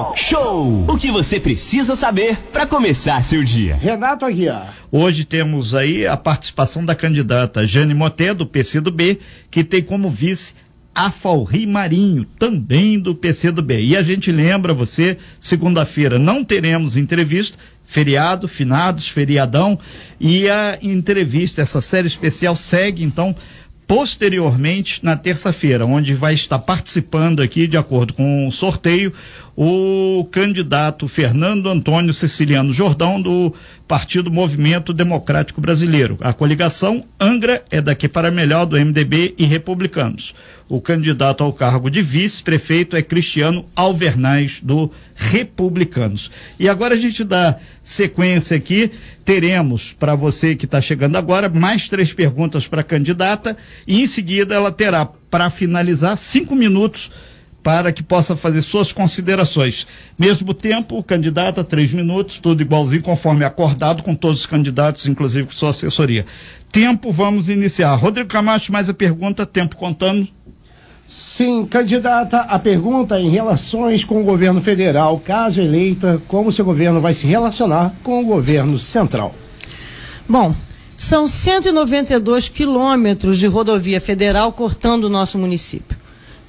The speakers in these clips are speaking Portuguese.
Talk Show. O que você precisa saber para começar seu dia. Renato Aguiar. Hoje temos aí a participação da candidata Jane Moté, do PCdoB, que tem como vice Afalri Marinho, também do PCdoB. E a gente lembra você, segunda-feira não teremos entrevista, feriado, finados, feriadão, e a entrevista, essa série especial segue então posteriormente na terça-feira, onde vai estar participando aqui, de acordo com o sorteio, o candidato Fernando Antônio Siciliano Jordão, do Partido Movimento Democrático Brasileiro. A coligação Angra é daqui para melhor do MDB e Republicanos. O candidato ao cargo de vice-prefeito é Cristiano Alvernaz, do Republicanos. E agora a gente dá sequência aqui. Teremos, para você que está chegando agora, mais três perguntas para a candidata. E em seguida ela terá, para finalizar, cinco minutos para que possa fazer suas considerações. Mesmo tempo, candidata, três minutos, tudo igualzinho, conforme acordado com todos os candidatos, inclusive com sua assessoria. Tempo, vamos iniciar. Rodrigo Camacho, mais a pergunta, tempo contando. Sim, candidata, a pergunta é em relações com o governo federal, caso eleita, como seu governo vai se relacionar com o governo central? Bom, são 192 quilômetros de rodovia federal cortando o nosso município.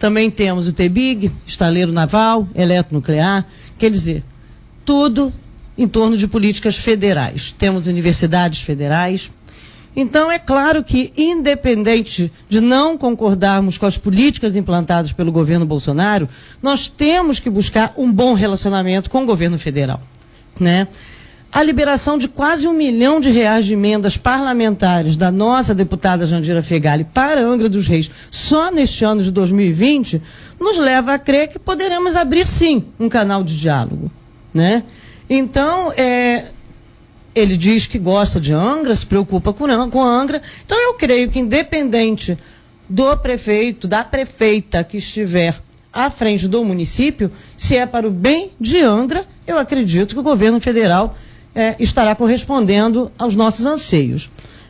Também temos o TBIG, estaleiro naval, eletronuclear, quer dizer, tudo em torno de políticas federais. Temos universidades federais, então, é claro que, independente de não concordarmos com as políticas implantadas pelo governo Bolsonaro, nós temos que buscar um bom relacionamento com o governo federal. Né? A liberação de quase um milhão de reais de emendas parlamentares da nossa deputada Jandira Fegali para Angra dos Reis só neste ano de 2020 nos leva a crer que poderemos abrir sim um canal de diálogo. Né? Então, é, ele diz que gosta de Angra, se preocupa com, com Angra. Então eu creio que independente do prefeito, da prefeita que estiver à frente do município, se é para o bem de Angra, eu acredito que o governo federal é, estará correspondendo aos nossos anseios.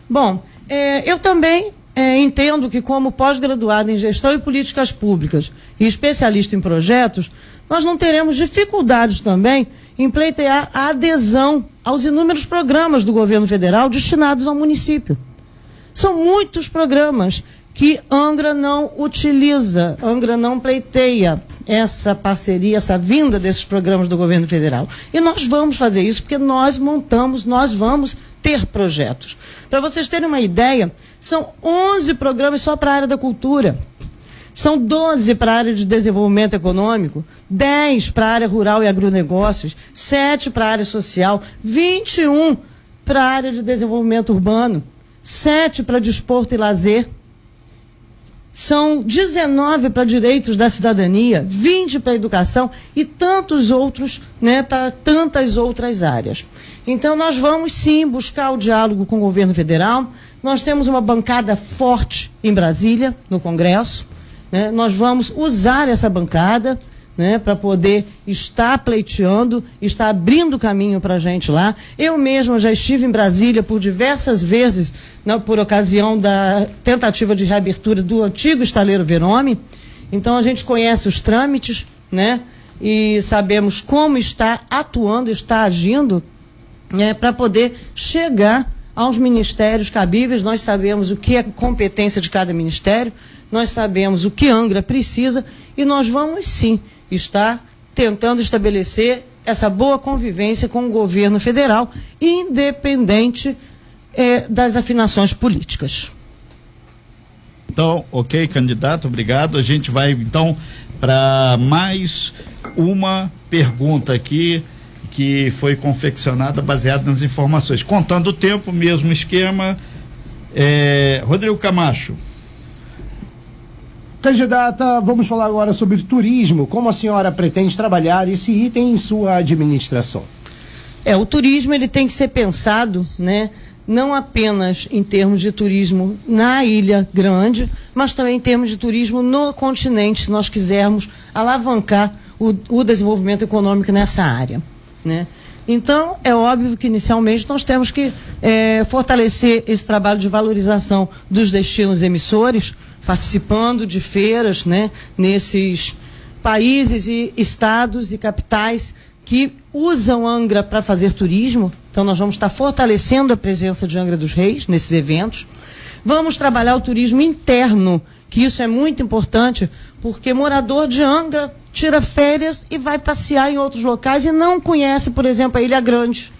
Bom, é, eu também é, entendo que, como pós-graduado em gestão e políticas públicas e especialista em projetos, nós não teremos dificuldades também em pleitear a adesão aos inúmeros programas do governo federal destinados ao município. São muitos programas que Angra não utiliza, Angra não pleiteia essa parceria, essa vinda desses programas do governo federal. E nós vamos fazer isso porque nós montamos, nós vamos ter projetos. Para vocês terem uma ideia, são 11 programas só para a área da cultura. São 12 para a área de desenvolvimento econômico, 10 para a área rural e agronegócios, 7 para a área social, 21 para a área de desenvolvimento urbano, 7 para desporto e lazer. São 19 para direitos da cidadania, 20 para educação e tantos outros, né, para tantas outras áreas. Então nós vamos sim buscar o diálogo com o governo federal. Nós temos uma bancada forte em Brasília, no Congresso. Né? Nós vamos usar essa bancada né, para poder estar pleiteando, estar abrindo caminho para a gente lá. Eu mesma já estive em Brasília por diversas vezes, né, por ocasião da tentativa de reabertura do antigo estaleiro Verome. Então a gente conhece os trâmites, né? E sabemos como está atuando, está agindo, né, para poder chegar aos ministérios cabíveis. Nós sabemos o que é competência de cada ministério nós sabemos o que Angra precisa e nós vamos sim estar tentando estabelecer essa boa convivência com o governo federal, independente é, das afinações políticas. Então, ok, candidato, obrigado. A gente vai então para mais uma pergunta aqui que foi confeccionada baseada nas informações. Contando o tempo, mesmo esquema. É, Rodrigo Camacho. Candidata, vamos falar agora sobre turismo. Como a senhora pretende trabalhar esse item em sua administração? É, o turismo ele tem que ser pensado, né? Não apenas em termos de turismo na Ilha Grande, mas também em termos de turismo no continente, se nós quisermos alavancar o, o desenvolvimento econômico nessa área. Né? Então, é óbvio que inicialmente nós temos que é, fortalecer esse trabalho de valorização dos destinos emissores, participando de feiras, né, nesses países e estados e capitais que usam Angra para fazer turismo. Então, nós vamos estar fortalecendo a presença de Angra dos Reis nesses eventos. Vamos trabalhar o turismo interno, que isso é muito importante, porque morador de Angra tira férias e vai passear em outros locais e não conhece, por exemplo, a Ilha Grande.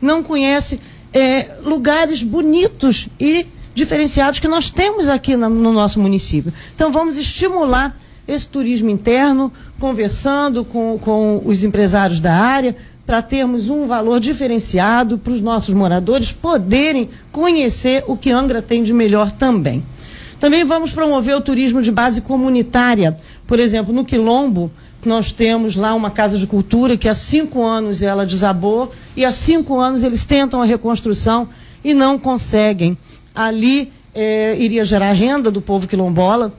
Não conhece é, lugares bonitos e diferenciados que nós temos aqui no, no nosso município. Então, vamos estimular esse turismo interno, conversando com, com os empresários da área, para termos um valor diferenciado para os nossos moradores poderem conhecer o que Angra tem de melhor também. Também vamos promover o turismo de base comunitária. Por exemplo, no Quilombo, nós temos lá uma casa de cultura que há cinco anos ela desabou e há cinco anos eles tentam a reconstrução e não conseguem. Ali eh, iria gerar renda do povo quilombola,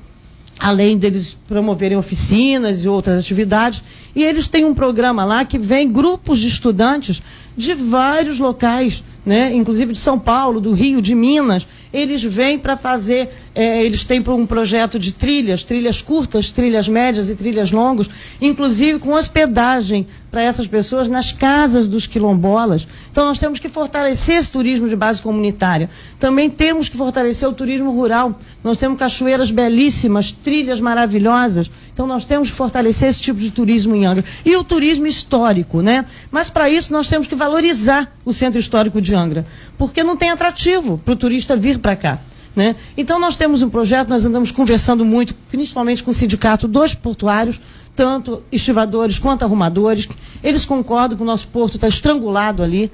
além deles promoverem oficinas e outras atividades. E eles têm um programa lá que vem grupos de estudantes de vários locais, né? inclusive de São Paulo, do Rio, de Minas. Eles vêm para fazer, é, eles têm um projeto de trilhas, trilhas curtas, trilhas médias e trilhas longas, inclusive com hospedagem para essas pessoas nas casas dos quilombolas. Então nós temos que fortalecer esse turismo de base comunitária. Também temos que fortalecer o turismo rural. Nós temos cachoeiras belíssimas, trilhas maravilhosas. Então nós temos que fortalecer esse tipo de turismo em Angra. E o turismo histórico, né? Mas para isso nós temos que valorizar o centro histórico de Angra, porque não tem atrativo para o turista vir para cá. Né? Então nós temos um projeto, nós andamos conversando muito, principalmente com o sindicato dos portuários, tanto estivadores quanto arrumadores. Eles concordam que o nosso porto está estrangulado ali,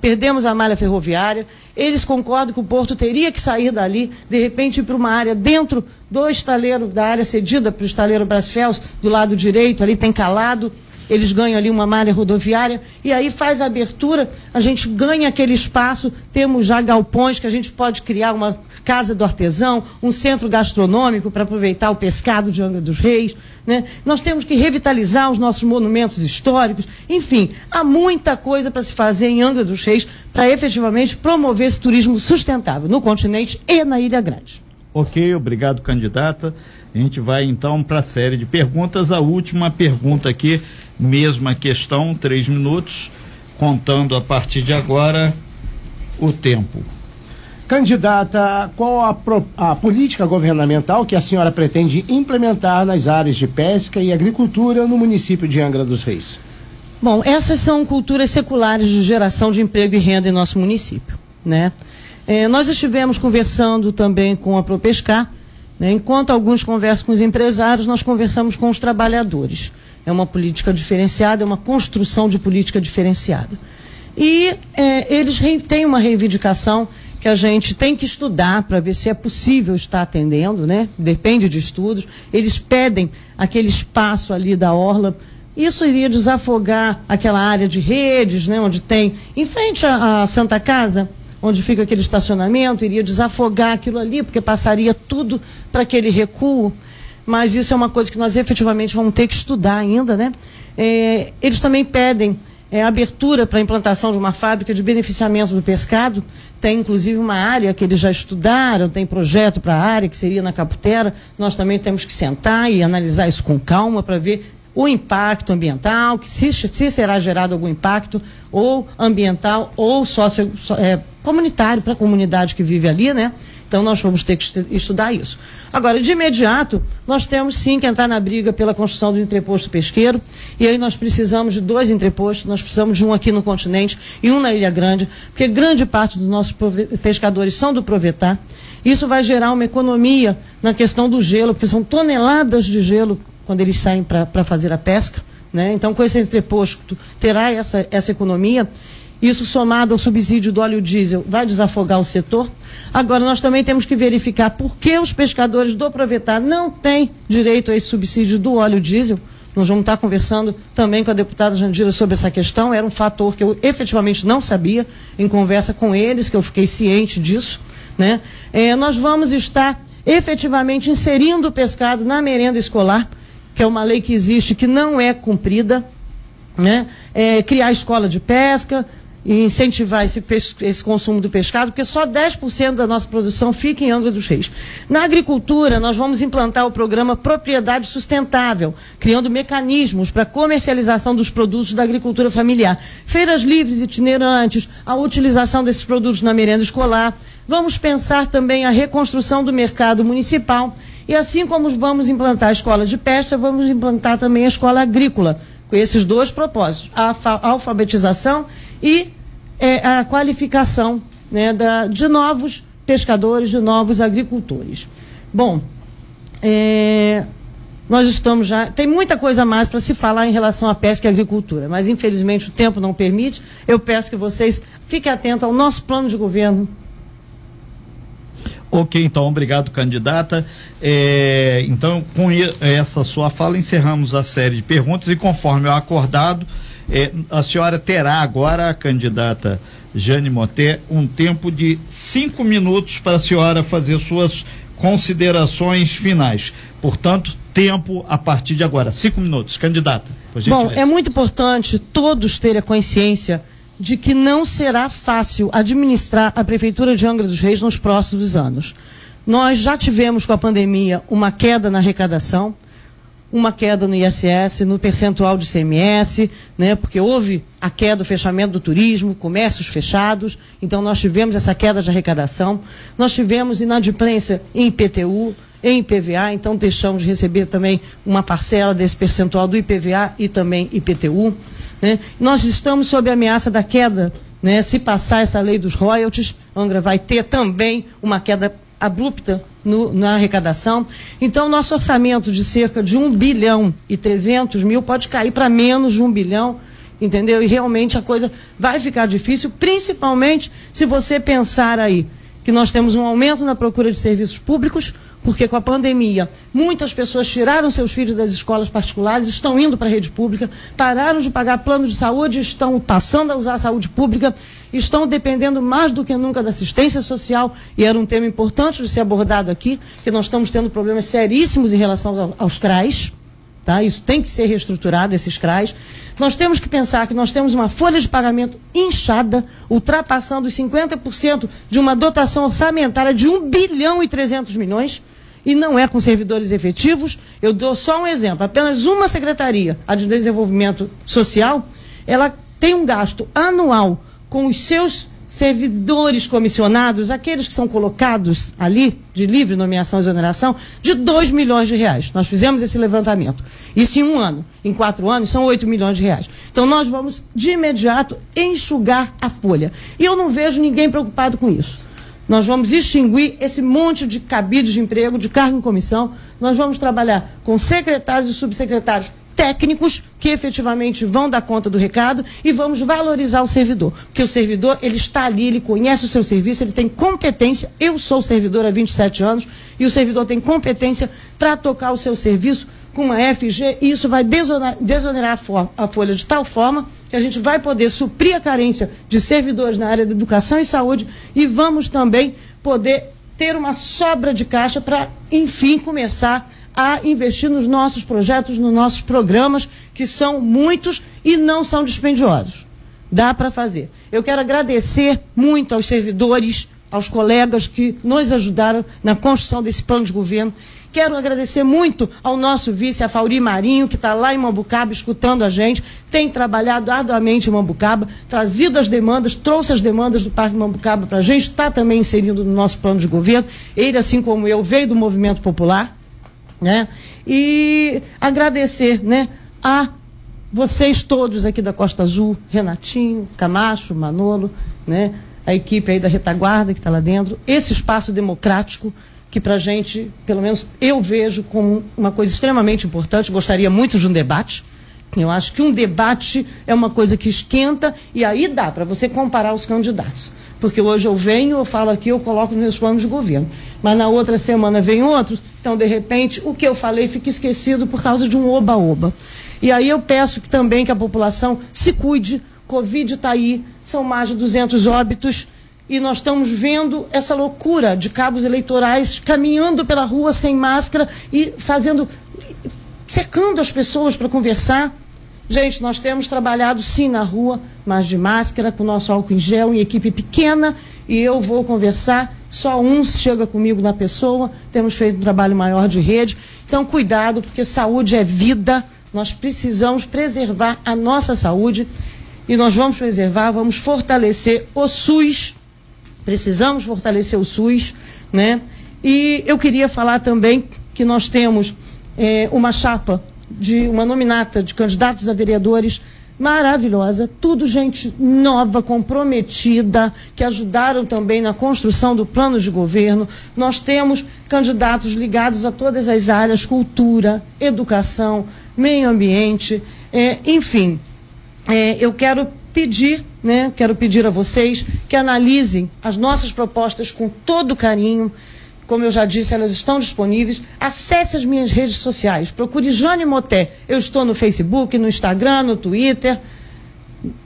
perdemos a malha ferroviária. Eles concordam que o porto teria que sair dali, de repente, para uma área dentro do estaleiro, da área cedida para o estaleiro Brasfels, do lado direito, ali tem calado. Eles ganham ali uma malha rodoviária e aí faz a abertura, a gente ganha aquele espaço, temos já galpões que a gente pode criar uma casa do artesão, um centro gastronômico para aproveitar o pescado de Angra dos Reis. Né? Nós temos que revitalizar os nossos monumentos históricos. Enfim, há muita coisa para se fazer em Angra dos Reis para efetivamente promover esse turismo sustentável no continente e na Ilha Grande. Ok, obrigado, candidata. A gente vai então para a série de perguntas. A última pergunta aqui, mesma questão, três minutos, contando a partir de agora o tempo. Candidata, qual a, pro, a, política governamental que a senhora pretende implementar nas áreas de pesca e agricultura no município de Angra dos Reis? Bom, essas são culturas seculares de geração de emprego e renda em nosso município, né? É, nós estivemos conversando também com a Propescar, né? enquanto alguns conversam com os empresários, nós conversamos com os trabalhadores. É uma política diferenciada, é uma construção de política diferenciada. E é, eles têm uma reivindicação que a gente tem que estudar para ver se é possível estar atendendo, né? Depende de estudos. Eles pedem aquele espaço ali da orla. Isso iria desafogar aquela área de redes, né? Onde tem, em frente à, Santa Casa, onde fica aquele estacionamento, iria desafogar aquilo ali, porque passaria tudo para aquele recuo. Mas isso é uma coisa que nós efetivamente vamos ter que estudar ainda, né? É, eles também pedem é, abertura para a implantação de uma fábrica de beneficiamento do pescado. Tem inclusive uma área que eles já estudaram, tem projeto para a área, que seria na Caputera. Nós também temos que sentar e analisar isso com calma para ver o impacto ambiental, que se, se, será gerado algum impacto, ou ambiental, ou sócio, é, comunitário para a comunidade que vive ali, né? Então nós vamos ter que estudar isso. Agora, de imediato, nós temos sim que entrar na briga pela construção do entreposto pesqueiro, e aí nós precisamos de dois entrepostos, nós precisamos de um aqui no continente e um na Ilha Grande, porque grande parte dos nossos pescadores são do Provetar. Isso vai gerar uma economia na questão do gelo, porque são toneladas de gelo quando eles saem para fazer a pesca. Né? Então, com esse entreposto, terá essa, essa economia. Isso somado ao subsídio do óleo diesel vai desafogar o setor. Agora, nós também temos que verificar por que os pescadores do Provetar não têm direito a esse subsídio do óleo diesel. Nós vamos estar conversando também com a deputada Jandira sobre essa questão. Era um fator que eu efetivamente não sabia em conversa com eles, que eu fiquei ciente disso. Né? É, nós vamos estar efetivamente inserindo o pescado na merenda escolar, que é uma lei que existe que não é cumprida. Né? É, criar escola de pesca, incentivar esse, esse, consumo do pescado, porque só 10% da nossa produção fica em Angra dos Reis. Na agricultura, nós vamos implantar o programa Propriedade Sustentável, criando mecanismos para comercialização dos produtos da agricultura familiar. Feiras livres itinerantes, a utilização desses produtos na merenda escolar. Vamos pensar também a reconstrução do mercado municipal. E assim como vamos implantar a escola de pesca, vamos implantar também a escola agrícola, com esses dois propósitos: a alfabetização e é, a qualificação né, da, de novos pescadores, de novos agricultores. Bom, é, nós estamos já. Tem muita coisa mais para se falar em relação à pesca e agricultura, mas infelizmente o tempo não permite. Eu peço que vocês fiquem atentos ao nosso plano de governo. Ok, então, obrigado, candidata. É, então, com essa sua fala, encerramos a série de perguntas e, conforme o acordado, é, a senhora terá agora, candidata Jane Moté, um tempo de cinco minutos para a senhora fazer suas considerações finais. Portanto, tempo a partir de agora. Cinco minutos, candidata. Bom, é muito importante todos terem a consciência de que não será fácil administrar a Prefeitura de Angra dos Reis nos próximos anos. Nós já tivemos com a pandemia uma queda na arrecadação uma queda no ISS, no percentual de CMS, né, porque houve a queda do fechamento do turismo, comércios fechados, então nós tivemos essa queda de arrecadação. Nós tivemos inadimplência em IPTU, em IPVA, então deixamos de receber também uma parcela desse percentual do IPVA e também IPTU. Né. Nós estamos sob a ameaça da queda, né, se passar essa lei dos royalties, Angra vai ter também uma queda abrupta no, na arrecadação. Então, nosso orçamento de cerca de 1 bilhão e 300 mil pode cair para menos de 1 bilhão, entendeu? E realmente a coisa vai ficar difícil, principalmente se você pensar aí que nós temos um aumento na procura de serviços públicos, porque com a pandemia muitas pessoas tiraram seus filhos das escolas particulares, estão indo para a rede pública, pararam de pagar plano de saúde, estão passando a usar a saúde pública, estão dependendo mais do que nunca da assistência social, e era um tema importante de ser abordado aqui, que nós estamos tendo problemas seríssimos em relação aos, CRAs, tá? Isso tem que ser reestruturado, esses CRAs. Nós temos que pensar que nós temos uma folha de pagamento inchada, ultrapassando os 50% de uma dotação orçamentária de 1 bilhão e 300 milhões e não é com servidores efetivos. Eu dou só um exemplo: apenas uma secretaria, a de desenvolvimento social, ela tem um gasto anual com os seus servidores comissionados, aqueles que são colocados ali, de livre nomeação e exoneração, de 2 milhões de reais. Nós fizemos esse levantamento. Isso em um ano. Em quatro anos, são 8 milhões de reais. Então, nós vamos, de imediato, enxugar a folha. E eu não vejo ninguém preocupado com isso. Nós vamos extinguir esse monte de cabides de emprego, de cargo em comissão. Nós vamos trabalhar com secretários e subsecretários técnicos que efetivamente vão dar conta do recado e vamos valorizar o servidor. Porque o servidor, ele está ali, ele conhece o seu serviço, ele tem competência. Eu sou servidor há 27 anos e o servidor tem competência para tocar o seu serviço com uma FG e isso vai desonerar, a, a folha de tal forma que a gente vai poder suprir a carência de servidores na área de educação e saúde e vamos também poder ter uma sobra de caixa para, enfim, começar a investir nos nossos projetos, nos nossos programas, que são muitos e não são dispendiosos. Dá para fazer. Eu quero agradecer muito aos servidores, aos colegas que nos ajudaram na construção desse plano de governo. Quero agradecer muito ao nosso vice, a Fauri Marinho, que está lá em Mambucaba escutando a gente, tem trabalhado arduamente em Mambucaba, trazido as demandas, trouxe as demandas do Parque Mambucaba para a gente, está também inserindo no nosso plano de governo. Ele, assim como eu, veio do movimento popular, né? E agradecer, né, a vocês todos aqui da Costa Azul, Renatinho, Camacho, Manolo, né, a equipe aí da retaguarda que está lá dentro, esse espaço democrático que para gente, pelo menos eu vejo como uma coisa extremamente importante, gostaria muito de um debate. Eu acho que um debate é uma coisa que esquenta e aí dá para você comparar os candidatos. Porque hoje eu venho, eu falo aqui, eu coloco nos meus planos de governo. Mas na outra semana vem outros, então de repente o que eu falei fica esquecido por causa de um oba-oba. E aí eu peço que também que a população se cuide, Covid está aí, são mais de 200 óbitos e nós estamos vendo essa loucura de cabos eleitorais caminhando pela rua sem máscara e fazendo secando as pessoas para conversar. Gente, nós temos trabalhado sim na rua, mas de máscara, com nosso álcool em gel, em equipe pequena, e eu vou conversar, só um chega comigo na pessoa, temos feito um trabalho maior de rede. Então, cuidado, porque saúde é vida, nós precisamos preservar a nossa saúde. E nós vamos preservar, vamos fortalecer o SUS, precisamos fortalecer o SUS, né? E eu queria falar também que nós temos é, uma chapa de uma nominata de candidatos a vereadores maravilhosa, tudo gente nova, comprometida, que ajudaram também na construção do plano de governo. Nós temos candidatos ligados a todas as áreas, cultura, educação, meio ambiente, é, enfim. É, eu quero pedir, né, quero pedir a vocês que analisem as nossas propostas com todo carinho, como eu já disse, elas estão disponíveis. Acesse as minhas redes sociais. Procure Jane Moté. Eu estou no Facebook, no Instagram, no Twitter.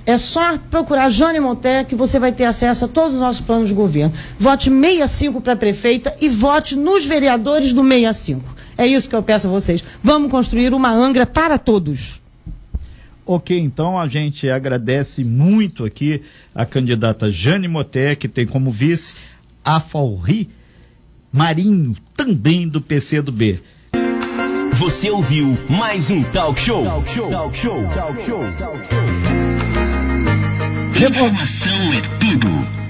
É só procurar Jane Moté que você vai ter acesso a todos os nossos planos de governo. Vote 65 para prefeita e vote nos vereadores do 65. É isso que eu peço a vocês. Vamos construir uma Angra para todos. Ok, então a gente agradece muito aqui a candidata Jane Moté, que tem como vice a Falri Marinho, também do PC do B. Você ouviu mais um Talk Show. Talk Show. Talk Show. Talk Show. Talk show. Informação é tudo.